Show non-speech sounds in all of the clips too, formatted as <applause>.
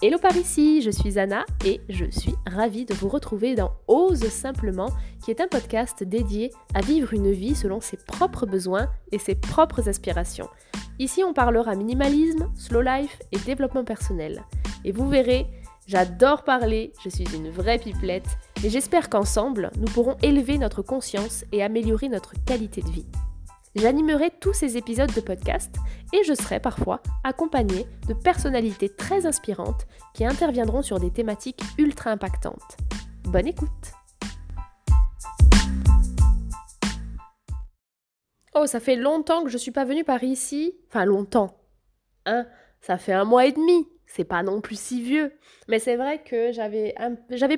Hello par ici, je suis Anna et je suis ravie de vous retrouver dans Ose simplement, qui est un podcast dédié à vivre une vie selon ses propres besoins et ses propres aspirations. Ici, on parlera minimalisme, slow life et développement personnel. Et vous verrez, j'adore parler, je suis une vraie pipelette et j'espère qu'ensemble, nous pourrons élever notre conscience et améliorer notre qualité de vie. J'animerai tous ces épisodes de podcast et je serai parfois accompagnée de personnalités très inspirantes qui interviendront sur des thématiques ultra impactantes. Bonne écoute Oh, ça fait longtemps que je suis pas venue par ici. Enfin, longtemps. Hein Ça fait un mois et demi. C'est pas non plus si vieux. Mais c'est vrai que j'avais,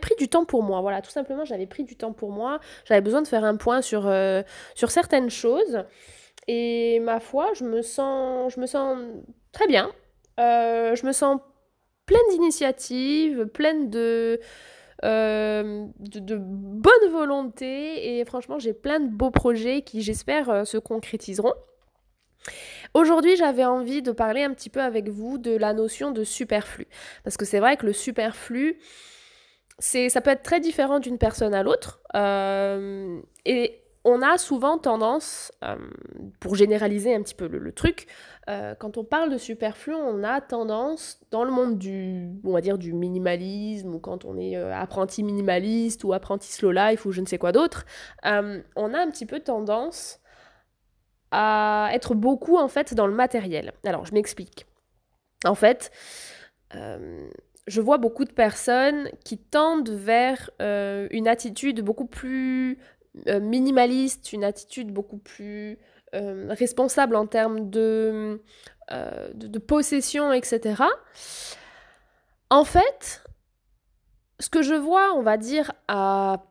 pris du temps pour moi. Voilà, tout simplement, j'avais pris du temps pour moi. J'avais besoin de faire un point sur, euh, sur certaines choses. Et ma foi, je me sens, je me sens très bien. Euh, je me sens pleine d'initiatives, pleine de, euh, de, bonne volonté et franchement j'ai plein de beaux projets qui j'espère euh, se concrétiseront. Aujourd'hui j'avais envie de parler un petit peu avec vous de la notion de superflu. Parce que c'est vrai que le superflu ça peut être très différent d'une personne à l'autre euh, et on a souvent tendance, euh, pour généraliser un petit peu le, truc, euh, quand on parle de superflu, on a tendance, dans le monde du, on va dire, du minimalisme, ou quand on est apprenti minimaliste, ou apprenti slow life, ou je ne sais quoi d'autre, on a un petit peu tendance à être beaucoup, en fait, dans le matériel. Alors, je m'explique. En fait, je vois beaucoup de personnes qui tendent vers une attitude beaucoup plus euh, minimaliste, une attitude beaucoup plus euh, responsable en termes de, euh, de, possession, etc. En fait, ce que je vois, on va dire, à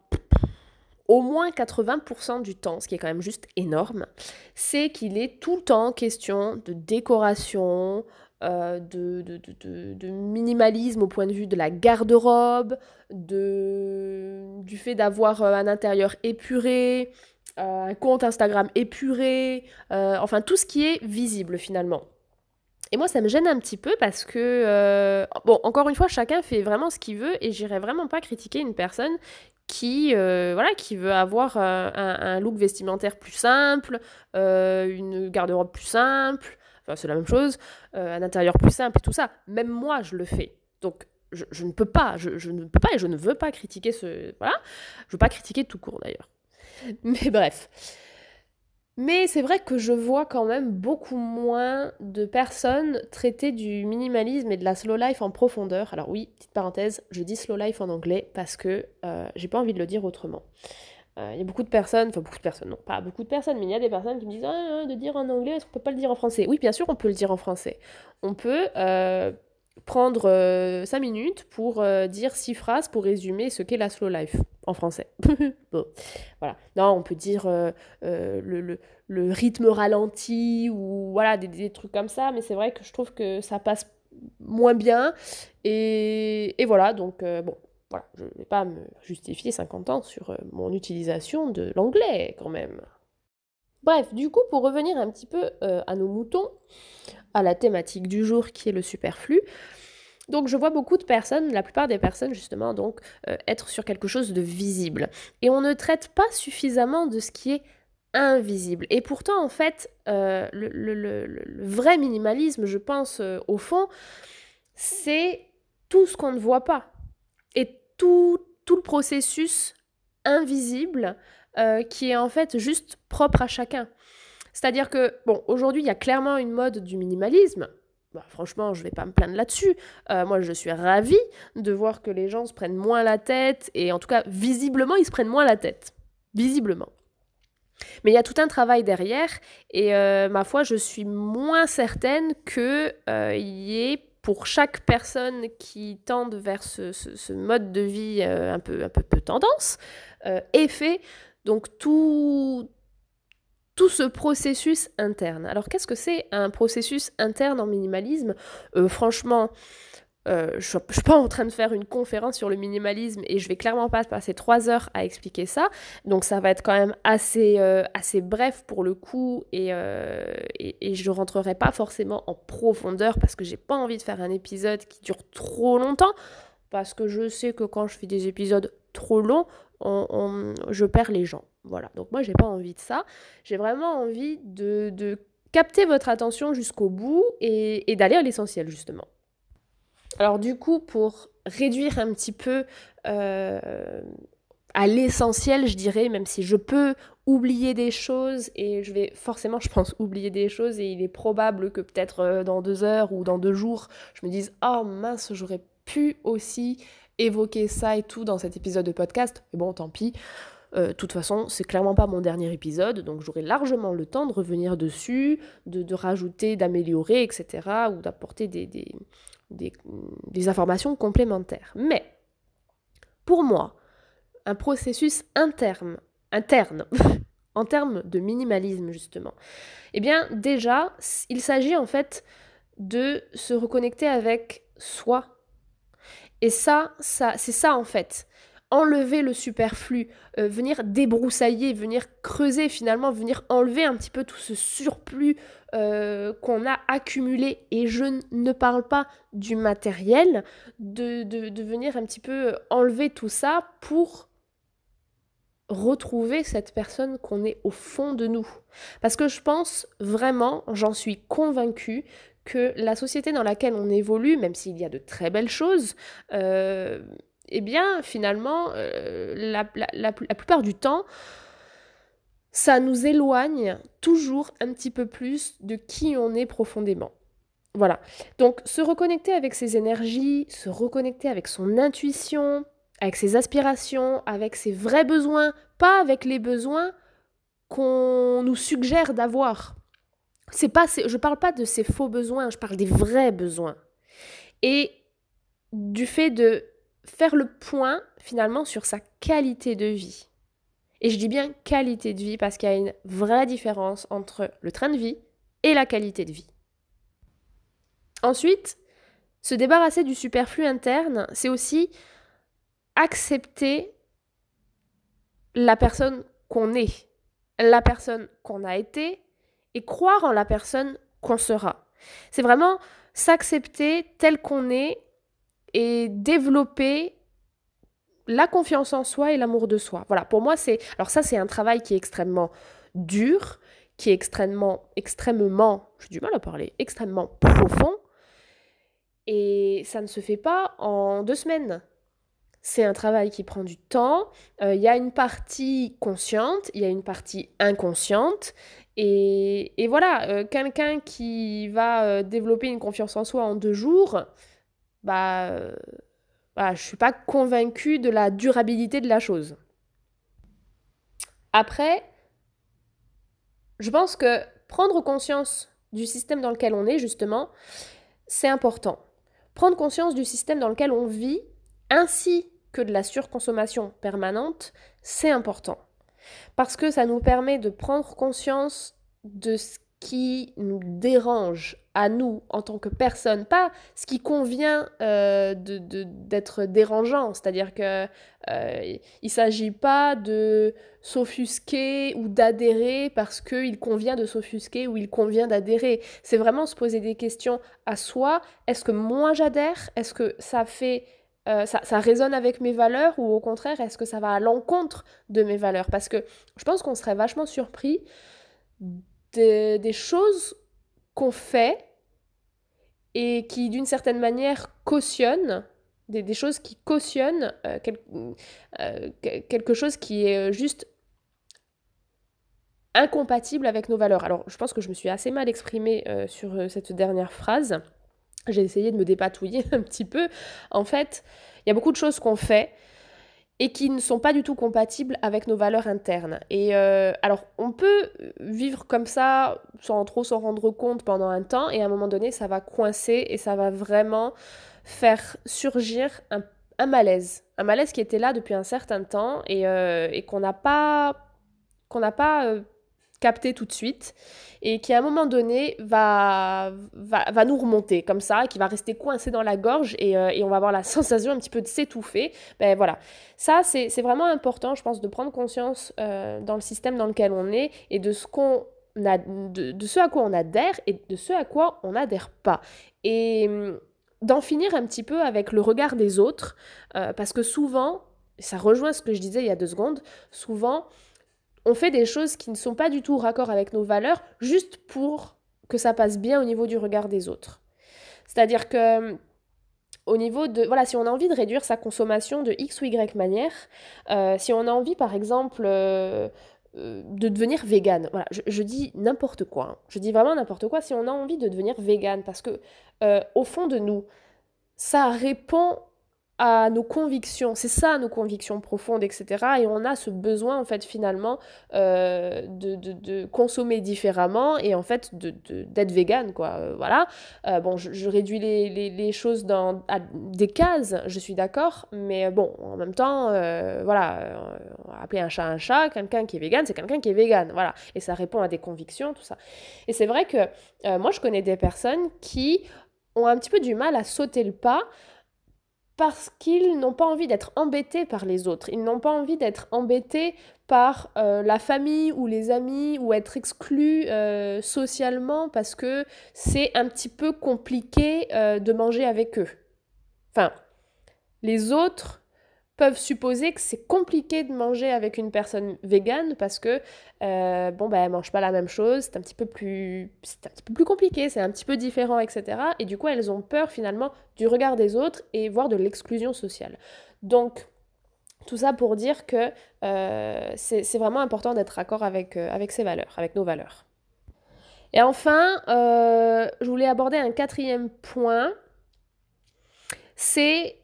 au moins 80% du temps, ce qui est quand même juste énorme, c'est qu'il est tout le temps question de décoration, euh, de, minimalisme au point de vue de la garde-robe, du fait d'avoir euh, un intérieur épuré, euh, un compte Instagram épuré, enfin tout ce qui est visible finalement. Et moi, ça me gêne un petit peu parce que, bon, encore une fois, chacun fait vraiment ce qu'il veut et j'irai vraiment pas critiquer une personne qui, voilà, qui veut avoir un, un, look vestimentaire plus simple, une garde-robe plus simple, c'est la même chose, euh, un intérieur plus simple et tout ça. Même moi, je le fais. Donc, je, ne peux pas, je, ne peux pas et je ne veux pas critiquer ce. Voilà. Je veux pas critiquer tout court d'ailleurs. <laughs> Mais bref. Mais c'est vrai que je vois quand même beaucoup moins de personnes traiter du minimalisme et de la slow life en profondeur. Alors oui, petite parenthèse, je dis slow life en anglais parce que euh, j'ai pas envie de le dire autrement. Euh, il y a beaucoup de personnes, enfin beaucoup de personnes, non pas beaucoup de personnes, mais il y a des personnes qui me disent ah, de dire en anglais, est-ce qu'on peut pas le dire en français? Oui, bien sûr, on peut le dire en français. On peut euh, prendre 5 euh, minutes pour dire 6 phrases pour résumer ce qu'est la slow life en français. <laughs> bon, voilà. Non, on peut dire le, le, rythme ralenti ou voilà, des, des trucs comme ça, mais c'est vrai que je trouve que ça passe moins bien. Et, et voilà, donc bon, voilà, je ne vais pas me justifier 50 ans sur euh, mon utilisation de l'anglais quand même. Bref, du coup, pour revenir un petit peu euh, à nos moutons, à la thématique du jour qui est le superflu, donc je vois beaucoup de personnes, la plupart des personnes justement, donc euh, être sur quelque chose de visible. Et on ne traite pas suffisamment de ce qui est invisible. Et pourtant, en fait, le, le, vrai minimalisme, je pense, au fond, c'est tout ce qu'on ne voit pas. Et tout, tout le processus invisible euh, qui est en fait juste propre à chacun. C'est-à-dire que, bon, aujourd'hui, il y a clairement une mode du minimalisme. Bah, franchement, je vais pas me plaindre là-dessus. Euh, moi, je suis ravie de voir que les gens se prennent moins la tête, et en tout cas, visiblement, ils se prennent moins la tête. Visiblement. Mais il y a tout un travail derrière, et euh, ma foi, je suis moins certaine qu'il y ait pour chaque personne qui tende vers ce, mode de vie euh, un, peu, un peu, peu tendance, euh, fait donc tout, ce processus interne. Alors qu'est-ce que c'est un processus interne en minimalisme? Euh, Franchement, euh, je ne suis pas en train de faire une conférence sur le minimalisme et je vais clairement pas passer trois heures à expliquer ça. Donc ça va être quand même assez, euh, bref pour le coup et, et, et, je rentrerai pas forcément en profondeur parce que j'ai pas envie de faire un épisode qui dure trop longtemps. Parce que je sais que quand je fais des épisodes trop longs, je perds les gens. Voilà, donc moi j'ai pas envie de ça. J'ai vraiment envie de, capter votre attention jusqu'au bout et, et d'aller à l'essentiel justement. Alors du coup, pour réduire un petit peu euh, à l'essentiel, je dirais, même si je peux oublier des choses, et je vais forcément, je pense, oublier des choses, et il est probable que peut-être euh, dans deux heures ou dans deux jours, je me dise, oh mince, j'aurais pu aussi évoquer ça et tout dans cet épisode de podcast, mais bon, tant pis. Euh, de toute façon, c'est clairement pas mon dernier épisode, donc j'aurai largement le temps de revenir dessus, de, rajouter, d'améliorer, etc., ou d'apporter des, des, informations complémentaires. Mais, pour moi, un processus interne, interne <laughs> en termes de minimalisme, justement, eh bien, déjà, il s'agit en fait de se reconnecter avec soi. Et ça, ça c'est ça en fait enlever le superflu, euh, venir débroussailler, venir creuser finalement, venir enlever un petit peu tout ce surplus euh, qu'on a accumulé. Et je ne parle pas du matériel, de, de, venir un petit peu enlever tout ça pour retrouver cette personne qu'on est au fond de nous. Parce que je pense vraiment, j'en suis convaincue, que la société dans laquelle on évolue, même s'il y a de très belles choses, euh, eh bien, finalement, euh, la, plupart du temps, ça nous éloigne toujours un petit peu plus de qui on est profondément. Voilà. Donc, se reconnecter avec ses énergies, se reconnecter avec son intuition, avec ses aspirations, avec ses vrais besoins, pas avec les besoins qu'on nous suggère d'avoir. C'est pas, je parle pas de ces faux besoins, je parle des vrais besoins. Et du fait de faire le point finalement sur sa qualité de vie. Et je dis bien qualité de vie parce qu'il y a une vraie différence entre le train de vie et la qualité de vie. Ensuite, se débarrasser du superflu interne, c'est aussi accepter la personne qu'on est, la personne qu'on a été croire en la personne qu'on sera. C'est vraiment s'accepter tel qu'on est et développer la confiance en soi et l'amour de soi. Voilà, pour moi, c'est. Alors, ça, c'est un travail qui est extrêmement dur, qui est extrêmement, extrêmement, j'ai du mal à parler, extrêmement profond. Et ça ne se fait pas en deux semaines. C'est un travail qui prend du temps. Euh, il y a une partie consciente, il y a une partie inconsciente. Et, voilà, euh, quelqu'un qui va euh, développer une confiance en soi en deux jours, bah, euh, voilà, je suis pas convaincue de la durabilité de la chose. Après, je pense que prendre conscience du système dans lequel on est, justement, c'est important. Prendre conscience du système dans lequel on vit, ainsi que de la surconsommation permanente, c'est important. Parce que ça nous permet de prendre conscience de ce qui nous dérange à nous en tant que personne, pas ce qui convient euh, d'être dérangeant, c'est-à-dire que euh, il s'agit pas de s'offusquer ou d'adhérer parce qu'il convient de s'offusquer ou il convient d'adhérer. C'est vraiment se poser des questions à soi. Est-ce que moi j'adhère? Est-ce que ça fait euh, ça, résonne avec mes valeurs ou au contraire, est-ce que ça va à l'encontre de mes valeurs? Parce que je pense qu'on serait vachement surpris des, choses qu'on fait et qui, d'une certaine manière, cautionnent, des, choses qui cautionnent euh, euh, quelque chose qui est juste incompatible avec nos valeurs. Alors, je pense que je me suis assez mal exprimée sur cette dernière phrase. J'ai essayé de me dépatouiller <laughs> un petit peu. En fait, il y a beaucoup de choses qu'on fait et qui ne sont pas du tout compatibles avec nos valeurs internes. Et euh, alors, on peut vivre comme ça sans trop s'en rendre compte pendant un temps, et à un moment donné, ça va coincer et ça va vraiment faire surgir un, malaise. Un malaise qui était là depuis un certain temps et, euh, qu'on n'a pas, qu'on n'a pas euh, capter tout de suite et qui à un moment donné va, va, nous remonter comme ça, qui va rester coincé dans la gorge et, euh, et on va avoir la <laughs> sensation un petit peu de s'étouffer. Ben voilà, ça c'est vraiment important, je pense, de prendre conscience euh, dans le système dans lequel on est et de ce qu'on a, de, de, ce à quoi on adhère et de ce à quoi on n'adhère pas. Et hum, d'en finir un petit peu avec le regard des autres, euh, parce que souvent, ça rejoint ce que je disais il y a deux secondes, souvent on fait des choses qui ne sont pas du tout raccord avec nos valeurs juste pour que ça passe bien au niveau du regard des autres. C'est-à-dire que au niveau de voilà si on a envie de réduire sa consommation de x ou y manière euh, si on a envie par exemple euh, euh, de devenir vegan voilà je, dis n'importe quoi hein. je dis vraiment n'importe quoi si on a envie de devenir vegan parce que au fond de nous ça répond à nos convictions, c'est ça nos convictions profondes, etc. Et on a ce besoin en fait finalement euh, de, de, consommer différemment et en fait d'être vegan quoi. Euh, voilà. Euh, bon, je, réduis les, les, choses dans à des cases, je suis d'accord, mais bon, en même temps, voilà, appeler un chat un chat, quelqu'un qui est vegan, c'est quelqu'un qui est vegan, voilà. Et ça répond à des convictions, tout ça. Et c'est vrai que moi je connais des personnes qui ont un petit peu du mal à sauter le pas parce qu'ils n'ont pas envie d'être embêtés par les autres. Ils n'ont pas envie d'être embêtés par euh, la famille ou les amis ou être exclus euh, socialement parce que c'est un petit peu compliqué euh, de manger avec eux. Enfin, les autres peuvent supposer que c'est compliqué de manger avec une personne végane parce que euh, bon ben elle mange pas la même chose, c'est un petit peu plus c'est un petit peu plus compliqué, c'est un petit peu différent, etc. Et du coup elles ont peur finalement du regard des autres et voire de l'exclusion sociale. Donc tout ça pour dire que euh, c'est vraiment important d'être d'accord avec, euh, avec ses valeurs, avec nos valeurs. Et enfin, je voulais aborder un quatrième point, c'est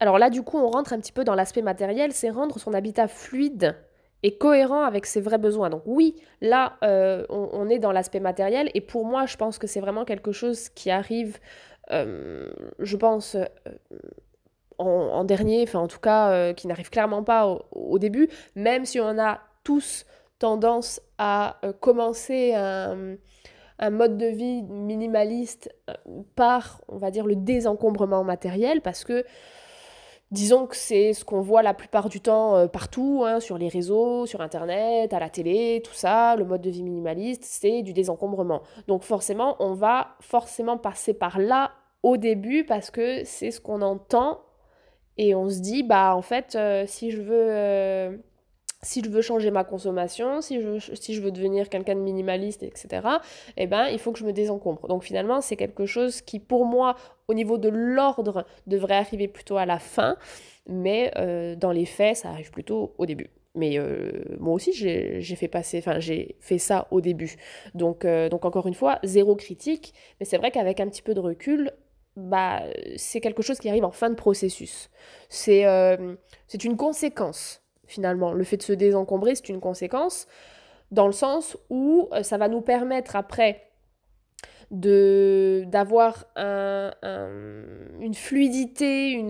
alors là, du coup, on rentre un petit peu dans l'aspect matériel, c'est rendre son habitat fluide et cohérent avec ses vrais besoins. Donc oui, là, euh, on, est dans l'aspect matériel, et pour moi, je pense que c'est vraiment quelque chose qui arrive, euh, je pense, euh, en, dernier, enfin en tout cas, qui n'arrive clairement pas au, début, même si on a tous tendance à commencer un un mode de vie minimaliste par, on va dire, le désencombrement matériel, parce que Disons que c'est ce qu'on voit la plupart du temps euh, partout, hein, sur les réseaux, sur Internet, à la télé, tout ça, le mode de vie minimaliste, c'est du désencombrement. Donc forcément, on va forcément passer par là au début parce que c'est ce qu'on entend et on se dit, bah en fait, euh, si je veux... Si je veux changer ma consommation, si je, si je veux devenir quelqu'un de minimaliste, etc., eh ben, il faut que je me désencombre. Donc finalement, c'est quelque chose qui, pour moi, au niveau de l'ordre, devrait arriver plutôt à la fin, mais euh, dans les faits, ça arrive plutôt au début. Mais euh, moi aussi, j'ai fait passer, enfin, j'ai fait ça au début. Donc, euh, donc encore une fois, zéro critique, mais c'est vrai qu'avec un petit peu de recul, bah, c'est quelque chose qui arrive en fin de processus. C'est une conséquence finalement. Le fait de se désencombrer, c'est une conséquence, dans le sens où euh, ça va nous permettre après de d'avoir un, une fluidité,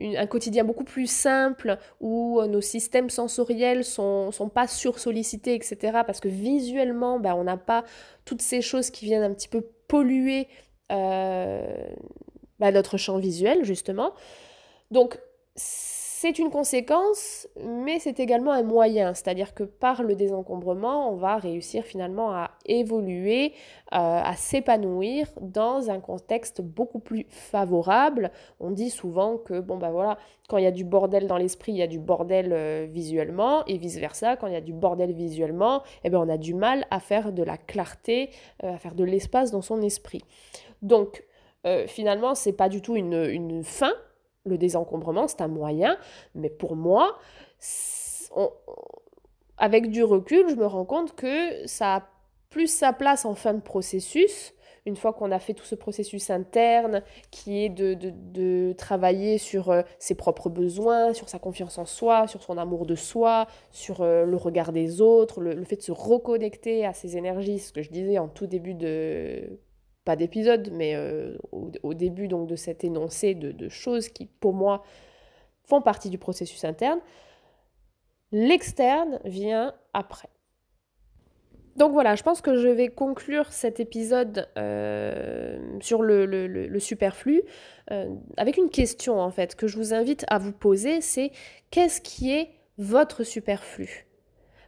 un quotidien beaucoup plus simple, où euh, nos systèmes sensoriels sont, sont pas sursollicités, etc. Parce que visuellement, ben, on n'a pas toutes ces choses qui viennent un petit peu polluer euh, ben, notre champ visuel, justement. Donc, c'est une conséquence, mais c'est également un moyen, c'est-à-dire que par le désencombrement, on va réussir finalement à évoluer, euh, à s'épanouir dans un contexte beaucoup plus favorable. On dit souvent que bon bah voilà, quand il y a du bordel dans l'esprit, il y a du bordel euh, visuellement, et vice versa, quand il y a du bordel visuellement, eh bien on a du mal à faire de la clarté, euh, à faire de l'espace dans son esprit. Donc finalement, c'est pas du tout une fin, le désencombrement, c'est un moyen, mais pour moi, avec du recul, je me rends compte que ça a plus sa place en fin de processus, une fois qu'on a fait tout ce processus interne qui est de, travailler sur euh, ses propres besoins, sur sa confiance en soi, sur son amour de soi, sur euh, le regard des autres, le, le, fait de se reconnecter à ses énergies, ce que je disais en tout début de pas d'épisode, mais euh, au, début donc de cet énoncé de, choses qui, pour moi, font partie du processus interne. L'externe vient après. donc voilà, je pense que je vais conclure cet épisode euh, sur le, superflu euh, avec une question en fait que je vous invite à vous poser, c'est qu'est-ce qui est votre superflu?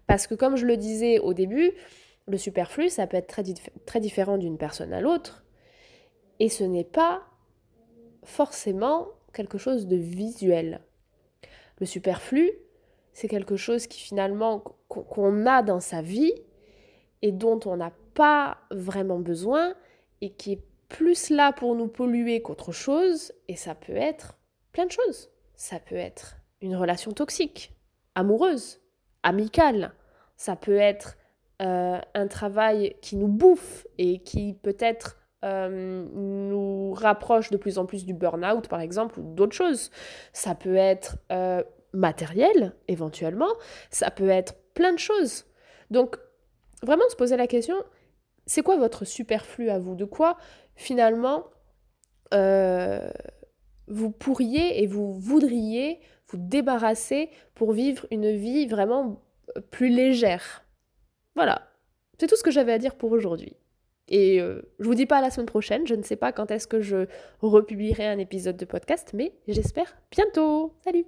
Parce que comme je le disais au début, le superflu, ça peut être très, très différent d'une personne à l'autre, et ce n'est pas forcément quelque chose de visuel. Le superflu, c'est quelque chose qui finalement qu'on a dans sa vie et dont on n'a pas vraiment besoin et qui est plus là pour nous polluer qu'autre chose et ça peut être plein de choses. Ça peut être une relation toxique, amoureuse, amicale. Ça peut être euh, un travail qui nous bouffe et qui peut-être euh, nous rapproche de plus en plus du burn-out, par exemple, ou d'autres choses. Ça peut être euh, matériel, éventuellement. Ça peut être plein de choses. Donc, vraiment se poser la question, c'est quoi votre superflu à vous? De quoi, finalement, vous pourriez et vous voudriez vous débarrasser pour vivre une vie vraiment plus légère? Voilà, c'est tout ce que j'avais à dire pour aujourd'hui. Et euh, je vous dis pas à la semaine prochaine, je ne sais pas quand est-ce que je republierai un épisode de podcast, mais j'espère bientôt. Salut